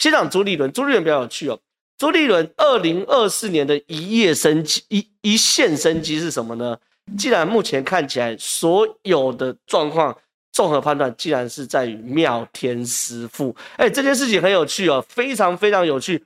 先讲朱立伦，朱立伦比较有趣哦。朱立伦二零二四年的一夜生机一一线生机是什么呢？既然目前看起来所有的状况综合判断，既然是在于妙天师傅，哎，这件事情很有趣哦，非常非常有趣。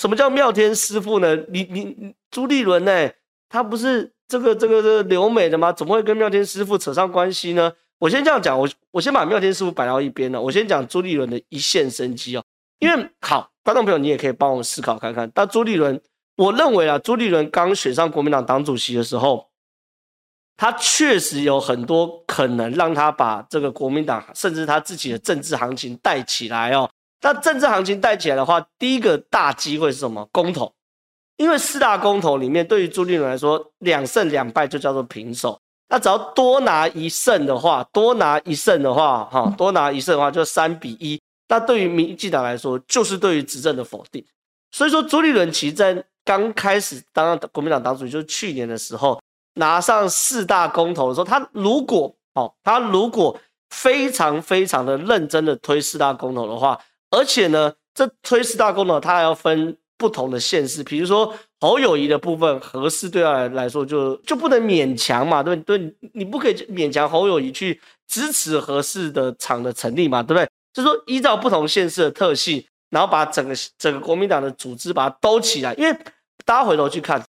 什么叫妙天师傅呢？你你朱立伦呢？他不是这个这个这个留美的吗？怎么会跟妙天师傅扯上关系呢？我先这样讲，我我先把妙天师傅摆到一边了，我先讲朱立伦的一线生机哦。因为好，观众朋友你也可以帮我们思考看看。但朱立伦，我认为啊，朱立伦刚选上国民党党主席的时候。他确实有很多可能让他把这个国民党，甚至他自己的政治行情带起来哦。那政治行情带起来的话，第一个大机会是什么？公投。因为四大公投里面，对于朱立伦来说，两胜两败就叫做平手。那只要多拿一胜的话，多拿一胜的话，哈，多拿一胜的话就三比一。那对于民进党来说，就是对于执政的否定。所以说，朱立伦其实在刚开始当国民党党主席，就是去年的时候。拿上四大公投的时候，他如果哦，他如果非常非常的认真的推四大公投的话，而且呢，这推四大公投，他还要分不同的县市，比如说侯友谊的部分，合适对他来来说就就不能勉强嘛，对不对？你不可以勉强侯友谊去支持合适的厂的成立嘛，对不对？就是说依照不同县市的特性，然后把整个整个国民党的组织把它兜起来，因为大家回头去看。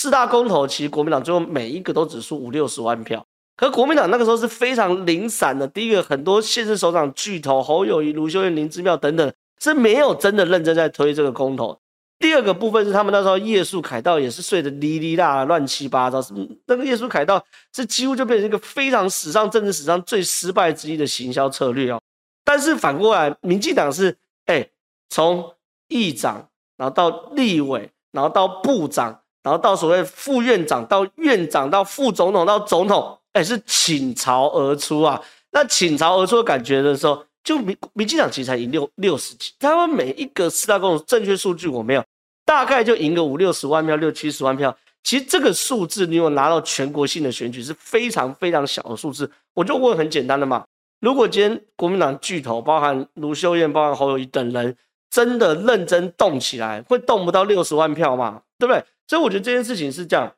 四大公投，其实国民党最后每一个都只输五六十万票，可国民党那个时候是非常零散的。第一个，很多县市首长巨头侯友宜、卢秀燕、林姿妙等等是没有真的认真在推这个公投。第二个部分是他们那时候夜宿凯道也是睡得哩哩啦啦，乱七八糟，是那个夜宿凯道是几乎就变成一个非常史上政治史上最失败之一的行销策略哦。但是反过来，民进党是哎从议长，然后到立委，然后到部长。然后到所谓副院长，到院长，到副总统，到总统，哎，是倾巢而出啊！那倾巢而出的感觉的时候，就民民进党其实才赢六六十几，他们每一个四大公正确数据我没有，大概就赢个五六十万票，六七十万票。其实这个数字，你有拿到全国性的选举是非常非常小的数字。我就问很简单的嘛，如果今天国民党巨头，包含卢秀燕、包含侯友宜等人，真的认真动起来，会动不到六十万票吗？对不对？所以我觉得这件事情是这样，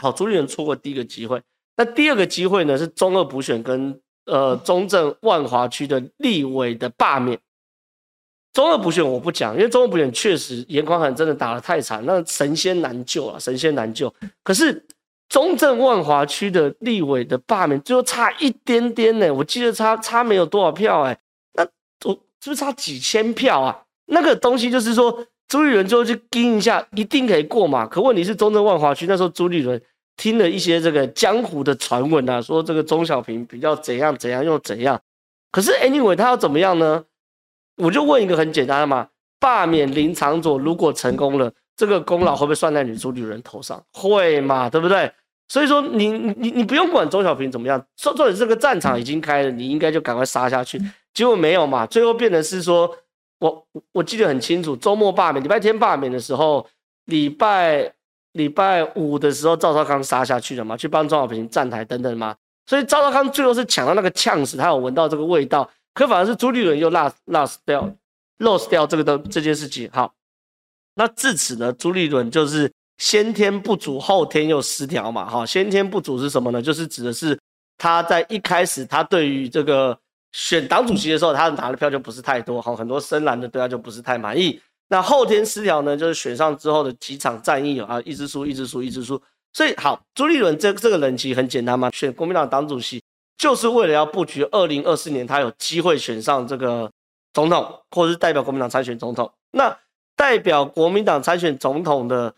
好，朱立伦错过第一个机会，那第二个机会呢是中二补选跟呃中正万华区的立委的罢免。中二补选我不讲，因为中二补选确实严宽恒真的打得太惨，那神仙难救啊，神仙难救。可是中正万华区的立委的罢免最后差一点点呢，我记得差差没有多少票哎，那我是不是差几千票啊？那个东西就是说。朱立伦最后去盯一下，一定可以过嘛？可问题是中正万华区那时候朱立伦听了一些这个江湖的传闻啊，说这个钟小平比较怎样怎样又怎样。可是 anyway 他要怎么样呢？我就问一个很简单的嘛：罢免林长佐如果成功了，这个功劳会不会算在你朱立伦头上？会嘛？对不对？所以说你你你不用管周小平怎么样，说重点这个战场已经开了，你应该就赶快杀下去。结果没有嘛，最后变成是说。我我记得很清楚，周末罢免，礼拜天罢免的时候，礼拜礼拜五的时候，赵少康杀下去了嘛，去帮周小平站台等等嘛，所以赵少康最后是抢到那个呛死，他有闻到这个味道，可反而是朱立伦又 lost lost 掉 lost 掉这个的这件事情。好，那至此呢，朱立伦就是先天不足，后天又失调嘛。哈，先天不足是什么呢？就是指的是他在一开始他对于这个。选党主席的时候，他拿的票就不是太多，哈，很多深蓝的对他就不是太满意。那后天失调呢，就是选上之后的几场战役啊，一直输，一直输，一直输。所以好，朱立伦这这个人其实很简单嘛，选国民党党主席就是为了要布局二零二四年他有机会选上这个总统，或者是代表国民党参选总统。那代表国民党参选总统的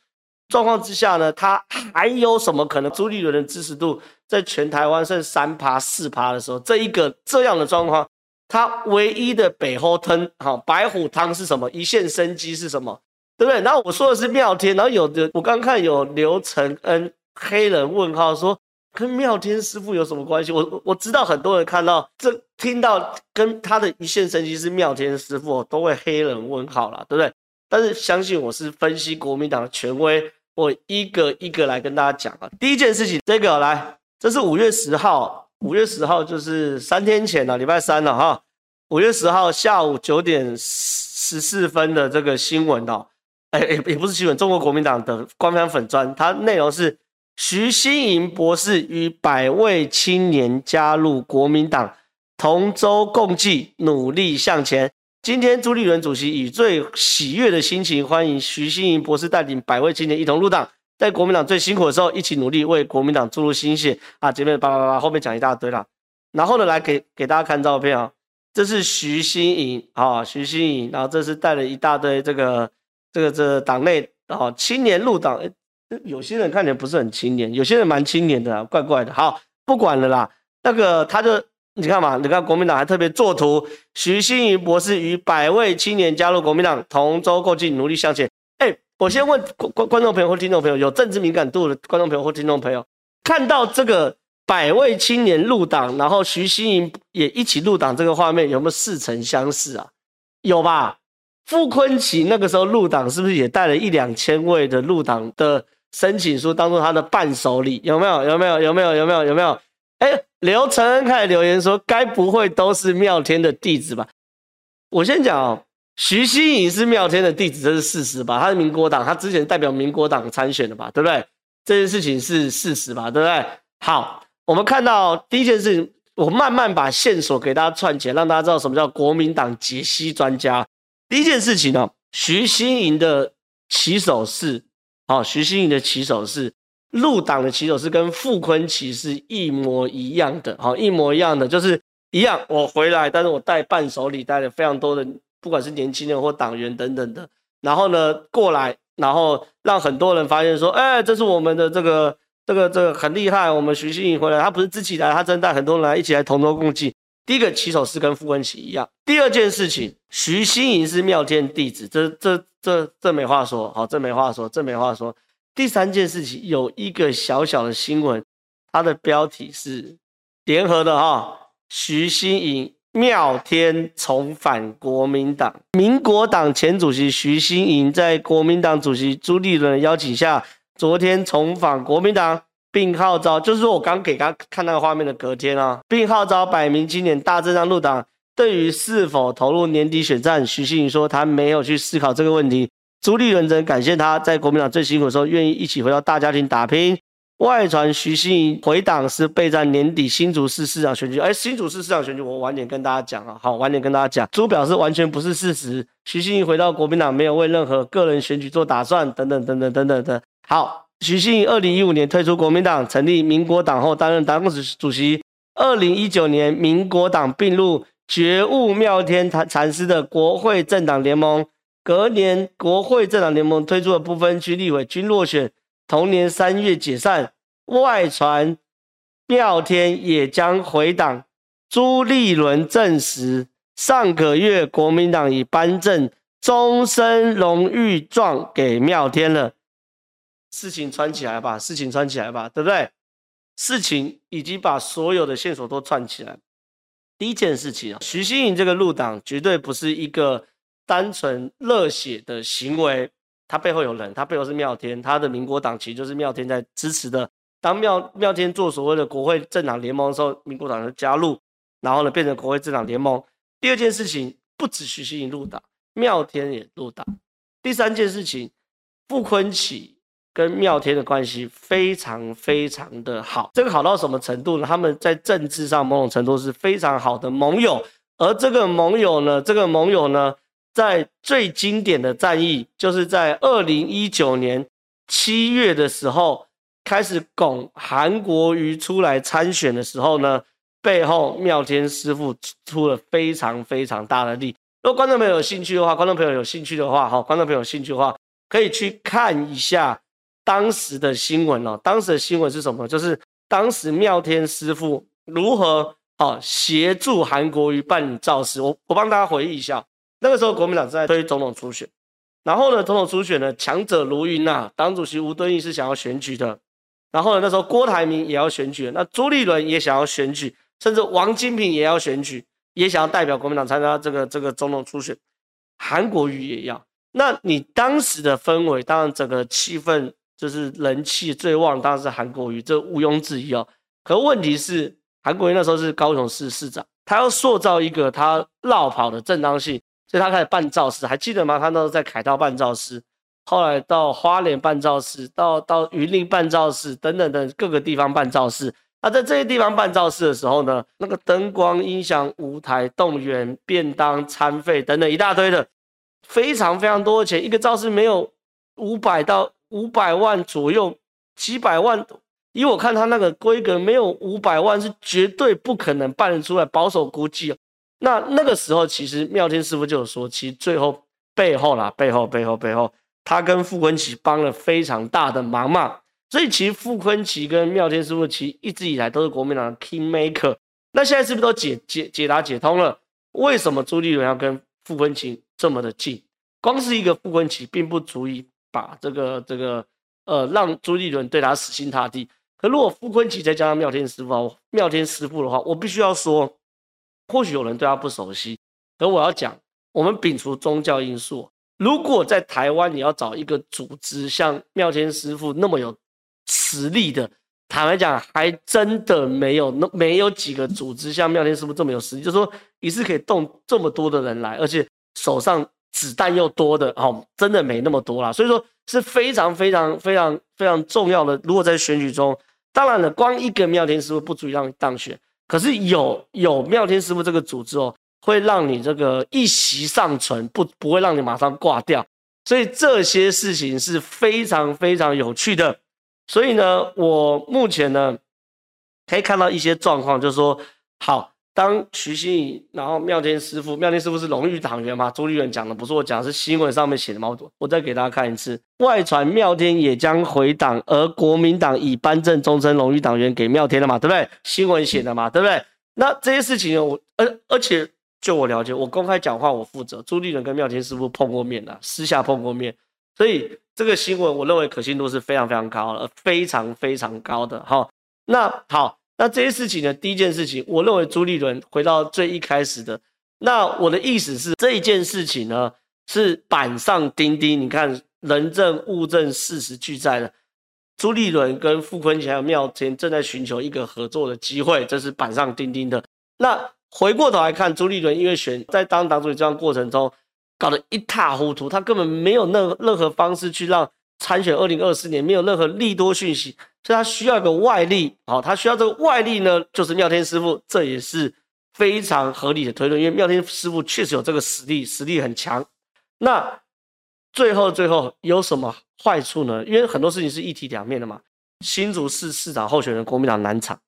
状况之下呢，他还有什么可能？朱立伦的支持度在全台湾剩三趴四趴的时候，这一个这样的状况，他唯一的北后汤，好白虎汤是什么？一线生机是什么？对不对？然后我说的是妙天，然后有的我刚看有刘承恩黑人问号说跟妙天师傅有什么关系？我我知道很多人看到这听到跟他的一线生机是妙天师傅，都会黑人问号了，对不对？但是相信我是分析国民党的权威。我一个一个来跟大家讲啊。第一件事情，这个来，这是五月十号，五月十号就是三天前了，礼拜三了哈。五月十号下午九点十四分的这个新闻哦，哎也也不是新闻，中国国民党的官方粉专，它内容是徐新莹博士与百位青年加入国民党，同舟共济，努力向前。今天朱立伦主席以最喜悦的心情欢迎徐新莹博士带领百位青年一同入党，在国民党最辛苦的时候一起努力，为国民党注入新血啊！前面叭叭叭，后面讲一大堆了。然后呢，来给给大家看照片啊，这是徐新莹啊，徐新莹，然后这是带了一大堆这个这个这党内啊青年入党，有些人看起来不是很青年，有些人蛮青年的，怪怪的。好，不管了啦，那个他就。你看嘛，你看国民党还特别作图，徐新营博士与百位青年加入国民党，同舟共济，努力向前。哎，我先问观观众朋友或听众朋友，有政治敏感度的观众朋友或听众朋友，看到这个百位青年入党，然后徐新营也一起入党，这个画面有没有似曾相识啊？有吧？傅昆奇那个时候入党，是不是也带了一两千位的入党的申请书，当做他的伴手礼？有没有？有没有？有没有？有没有？有没有？哎。刘承恩开始留言说：“该不会都是妙天的弟子吧？”我先讲哦，徐新营是妙天的弟子，这是事实吧？他是民国党，他之前代表民国党参选的吧？对不对？这件事情是事实吧？对不对？好，我们看到第一件事情，我慢慢把线索给大家串起来，让大家知道什么叫国民党解析专家。第一件事情呢，徐新营的起手是，好，徐新营的起手是。入党的起手是跟傅崐萁是一模一样的，好，一模一样的，就是一样。我回来，但是我带伴手礼，带了非常多的，不管是年轻人或党员等等的。然后呢，过来，然后让很多人发现说，哎，这是我们的这个这个这个很厉害。我们徐新营回来，他不是自己来，他真的带很多人来一起来同舟共济。第一个起手是跟傅崐萁一样。第二件事情，徐新营是妙天弟子，这这这这没话说，好，这没话说，这没话说。第三件事情有一个小小的新闻，它的标题是联合的哈，徐新营妙天重返国民党，民国党前主席徐新营在国民党主席朱立伦邀请下，昨天重返国民党，并号召，就是说我刚给大家看那个画面的隔天啊，并号召百名青年大阵仗入党。对于是否投入年底选战，徐新营说他没有去思考这个问题。朱立伦则感谢他在国民党最辛苦的时候，愿意一起回到大家庭打拼。外传徐新营回党是备战年底新竹市市长选举。哎，新竹市市长选举，我晚点跟大家讲啊。好，晚点跟大家讲。朱表示完全不是事实。徐新营回到国民党没有为任何个人选举做打算，等等等等等等的。好，徐新营二零一五年退出国民党，成立民国党后担任党主主席。二零一九年，民国党并入觉悟妙天禅师的国会政党联盟。隔年，国会政党联盟推出的不分区立委均落选，同年三月解散。外传妙天也将回党。朱立伦证实，上个月国民党已颁证终身荣誉状给妙天了。事情串起来吧，事情串起来吧，对不对？事情已经把所有的线索都串起来。第一件事情啊，徐新营这个入党绝对不是一个。单纯热血的行为，他背后有人，他背后是妙天，他的民国党其实就是妙天在支持的。当妙妙天做所谓的国会政党联盟的时候，民国党就加入，然后呢变成国会政党联盟。第二件事情，不止徐新营入党，妙天也入党。第三件事情，傅昆萁跟妙天的关系非常非常的好，这个好到什么程度呢？他们在政治上某种程度是非常好的盟友，而这个盟友呢，这个盟友呢。在最经典的战役，就是在二零一九年七月的时候，开始拱韩国瑜出来参选的时候呢，背后妙天师傅出了非常非常大的力。如果观众朋友有兴趣的话，观众朋友有兴趣的话，哈，观众朋友有兴趣的话，可以去看一下当时的新闻哦。当时的新闻是什么？就是当时妙天师傅如何啊协助韩国瑜办理造势。我我帮大家回忆一下。那个时候，国民党在推总统初选，然后呢，总统初选呢，强者如云呐。党主席吴敦义是想要选举的，然后呢，那时候郭台铭也要选举，那朱立伦也想要选举，甚至王金平也要选举，也想要代表国民党参加这个这个总统初选，韩国瑜也要。那你当时的氛围，当然整个气氛就是人气最旺，当然是韩国瑜，这毋庸置疑哦。可问题是，韩国瑜那时候是高雄市市长，他要塑造一个他落跑的正当性。所以他开始办造势，还记得吗？他那时候在凯道办造势，后来到花莲办造势，到到云林办造势，等等等各个地方办造势。那在这些地方办造势的时候呢，那个灯光、音响、舞台、动员、便当、餐费等等一大堆的，非常非常多的钱。一个造势没有五百到五百万左右，几百万。以我看他那个规格，没有五百万是绝对不可能办得出来。保守估计哦。那那个时候，其实妙天师傅就有说，其实最后背后啦，背后背后背后，他跟傅昆萁帮了非常大的忙嘛。所以其实傅昆萁跟妙天师傅其实一直以来都是国民党的 king maker。那现在是不是都解解解答解通了？为什么朱立伦要跟傅昆萁这么的近？光是一个傅昆萁，并不足以把这个这个呃让朱立伦对他死心塌地。可如果傅昆萁再加上妙天师傅，妙天师傅的话，我必须要说。或许有人对他不熟悉，可我要讲，我们摒除宗教因素，如果在台湾你要找一个组织像妙天师傅那么有实力的，坦白讲，还真的没有那没有几个组织像妙天师傅这么有实力，就是说一次可以动这么多的人来，而且手上子弹又多的，哦，真的没那么多啦。所以说是非常非常非常非常重要的。如果在选举中，当然了，光一个妙天师傅不足以让你当选。可是有有妙天师傅这个组织哦，会让你这个一息尚存，不不会让你马上挂掉，所以这些事情是非常非常有趣的。所以呢，我目前呢可以看到一些状况，就是说，好。当徐熙媜，然后妙天师傅，妙天师傅是荣誉党员嘛？朱立伦讲的不是我讲，是新闻上面写的嘛？我再给大家看一次，外传妙天也将回党，而国民党已颁证终身荣誉党员给妙天了嘛？对不对？新闻写的嘛？对不对？那这些事情我，而而且就我了解，我公开讲话我负责，朱立伦跟妙天师傅碰过面的，私下碰过面，所以这个新闻我认为可信度是非常非常高的，非常非常高的哈。那好。那这些事情呢？第一件事情，我认为朱立伦回到最一开始的，那我的意思是，这一件事情呢是板上钉钉。你看，人证、物证、事实俱在的。朱立伦跟傅昆萁还有妙天正在寻求一个合作的机会，这是板上钉钉的。那回过头来看，朱立伦因为选在当党主席这样过程中搞得一塌糊涂，他根本没有任任何方式去让参选二零二四年，没有任何利多讯息。所以他需要一个外力，好，他需要这个外力呢，就是妙天师傅，这也是非常合理的推论，因为妙天师傅确实有这个实力，实力很强。那最后最后有什么坏处呢？因为很多事情是一体两面的嘛。新竹市市长候选人国民党难产，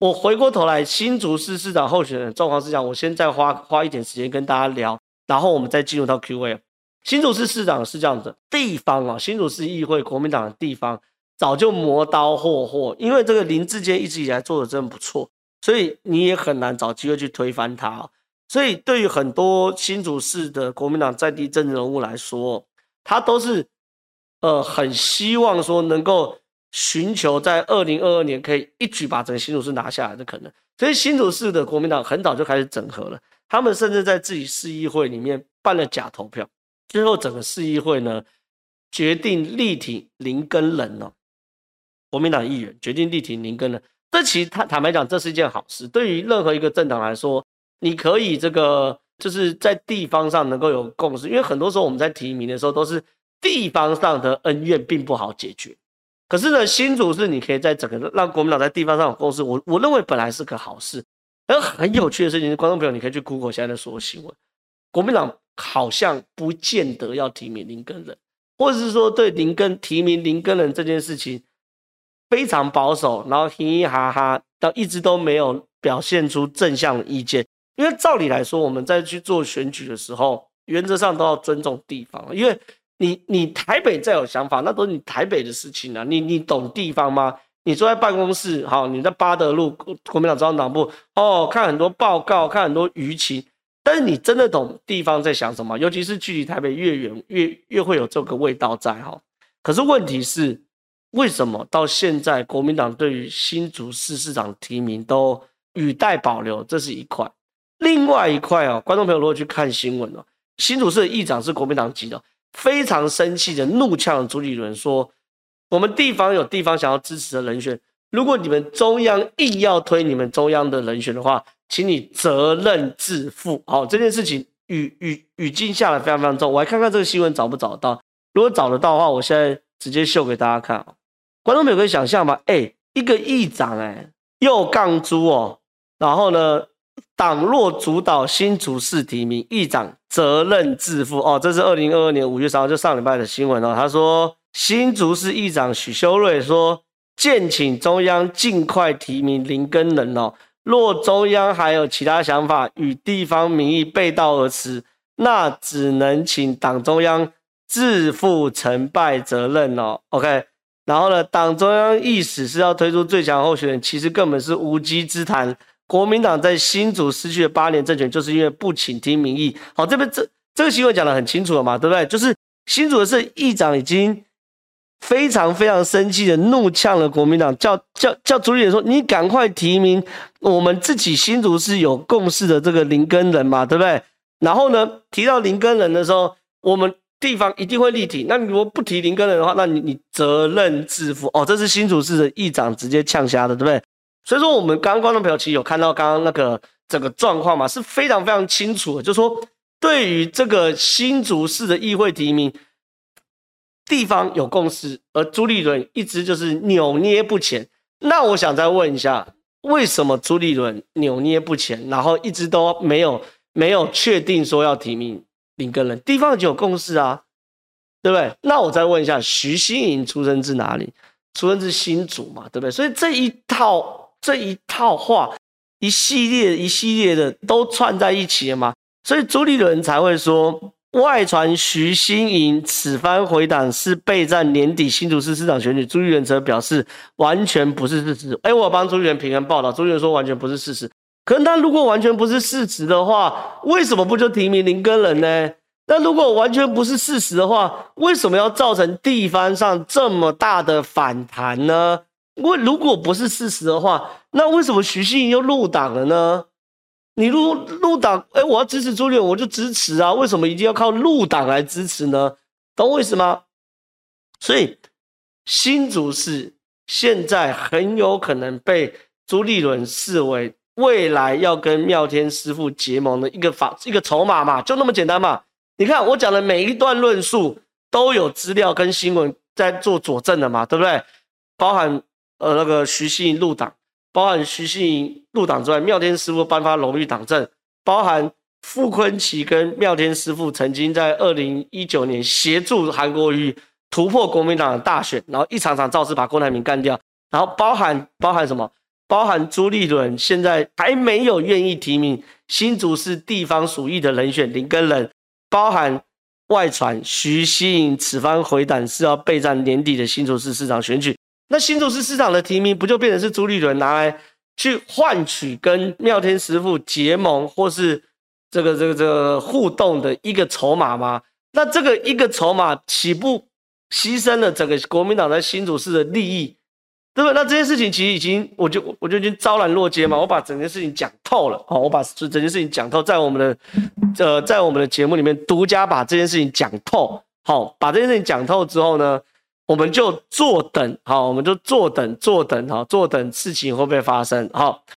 我回过头来，新竹市市长候选人状况是这样，我先再花花一点时间跟大家聊，然后我们再进入到 Q&A。新竹市市长是这样子，地方啊，新竹市议会国民党的地方。早就磨刀霍霍，因为这个林志坚一直以来做的真不错，所以你也很难找机会去推翻他。所以对于很多新竹市的国民党在地政治人物来说，他都是呃很希望说能够寻求在二零二二年可以一举把整个新竹市拿下来的可能。所以新竹市的国民党很早就开始整合了，他们甚至在自己市议会里面办了假投票，最后整个市议会呢决定力挺林根仁哦。国民党议员决定力挺林根仁，这其实坦坦白讲，这是一件好事。对于任何一个政党来说，你可以这个就是在地方上能够有共识，因为很多时候我们在提名的时候都是地方上的恩怨并不好解决。可是呢，新竹是你可以在整个让国民党在地方上有共识，我我认为本来是个好事。而很有趣的事情是，观众朋友你可以去 Google 现在的所有新闻，国民党好像不见得要提名林根仁，或者是说对林根提名林根仁这件事情。非常保守，然后嘻嘻哈哈，到一直都没有表现出正向的意见。因为照理来说，我们在去做选举的时候，原则上都要尊重地方。因为你你台北再有想法，那都是你台北的事情啊。你你懂地方吗？你坐在办公室，好，你在八德路国民党中央党部，哦，看很多报告，看很多舆情，但是你真的懂地方在想什么？尤其是距离台北越远，越越会有这个味道在哈。可是问题是。为什么到现在国民党对于新竹市市长提名都语带保留？这是一块。另外一块哦，观众朋友如果去看新闻哦，新竹市的议长是国民党籍的，非常生气的怒呛朱立伦说：“我们地方有地方想要支持的人选，如果你们中央硬要推你们中央的人选的话，请你责任自负。”好，这件事情语语语境下来非常非常重。我来看看这个新闻找不找得到？如果找得到的话，我现在直接秀给大家看。观众朋友可以想象吗？哎，一个议长，哎，又杠猪哦，然后呢，党若主导新竹市提名，议长责任自负哦。这是二零二二年五月三号，就上礼拜的新闻哦。他说，新竹市议长许修睿说，建请中央尽快提名林根人哦。若中央还有其他想法与地方民意背道而驰，那只能请党中央自负成败责任哦。OK，然后呢，党中央意思是要推出最强候选人，其实根本是无稽之谈。国民党在新竹失去了八年政权，就是因为不倾听民意。好，这边这这个新闻讲得很清楚了嘛，对不对？就是新竹的是议长已经。非常非常生气的怒呛了国民党，叫叫叫朱立伦说：“你赶快提名我们自己新竹市有共识的这个林根人嘛，对不对？”然后呢，提到林根人的时候，我们地方一定会立体。那你如果不提林根人的话，那你你责任自负哦。这是新竹市的议长直接呛瞎的，对不对？所以说，我们刚刚观众朋友其实有看到刚刚那个整个状况嘛，是非常非常清楚的，就是说对于这个新竹市的议会提名。地方有共识，而朱立伦一直就是扭捏不前。那我想再问一下，为什么朱立伦扭捏不前，然后一直都没有没有确定说要提名林根仁？地方就有共识啊，对不对？那我再问一下，徐新营出生自哪里？出生自新竹嘛，对不对？所以这一套这一套话，一系列一系列的都串在一起了嘛，所以朱立伦才会说。外传徐新莹此番回党是备战年底新竹市市长选举，朱立伦则表示完全不是事实。哎，我帮朱立伦平衡报道，朱立伦说完全不是事实。可是他如果完全不是事实的话，为什么不就提名林根仁呢？那如果完全不是事实的话，为什么要造成地方上这么大的反弹呢？为如果不是事实的话，那为什么徐新莹又入党了呢？你入入党，哎，我要支持朱立伦，我就支持啊！为什么一定要靠入党来支持呢？懂我意思吗？所以新竹市现在很有可能被朱立伦视为未来要跟妙天师傅结盟的一个法一个筹码嘛，就那么简单嘛。你看我讲的每一段论述都有资料跟新闻在做佐证的嘛，对不对？包含呃那个徐新营入党。包含徐新营入党之外，妙天师傅颁发荣誉党证；包含傅崐萁跟妙天师傅曾经在二零一九年协助韩国瑜突破国民党的大选，然后一场场造势把郭台铭干掉。然后包含包含什么？包含朱立伦现在还没有愿意提名新竹市地方属意的人选林根仁。包含外传徐新营此番回党是要备战年底的新竹市市长选举。那新竹市市长的提名不就变成是朱立伦拿来去换取跟妙天师傅结盟或是这个这个这个互动的一个筹码吗？那这个一个筹码岂不牺牲了整个国民党在新竹市的利益，对不对？那这件事情其实已经，我就我就已经昭然若揭嘛，我把整件事情讲透了，好，我把整件事情讲透，在我们的呃在我们的节目里面独家把这件事情讲透，好，把这件事情讲透之后呢，我们就坐等，好，我们就坐等，坐等，好，坐等事情会不会发生，好。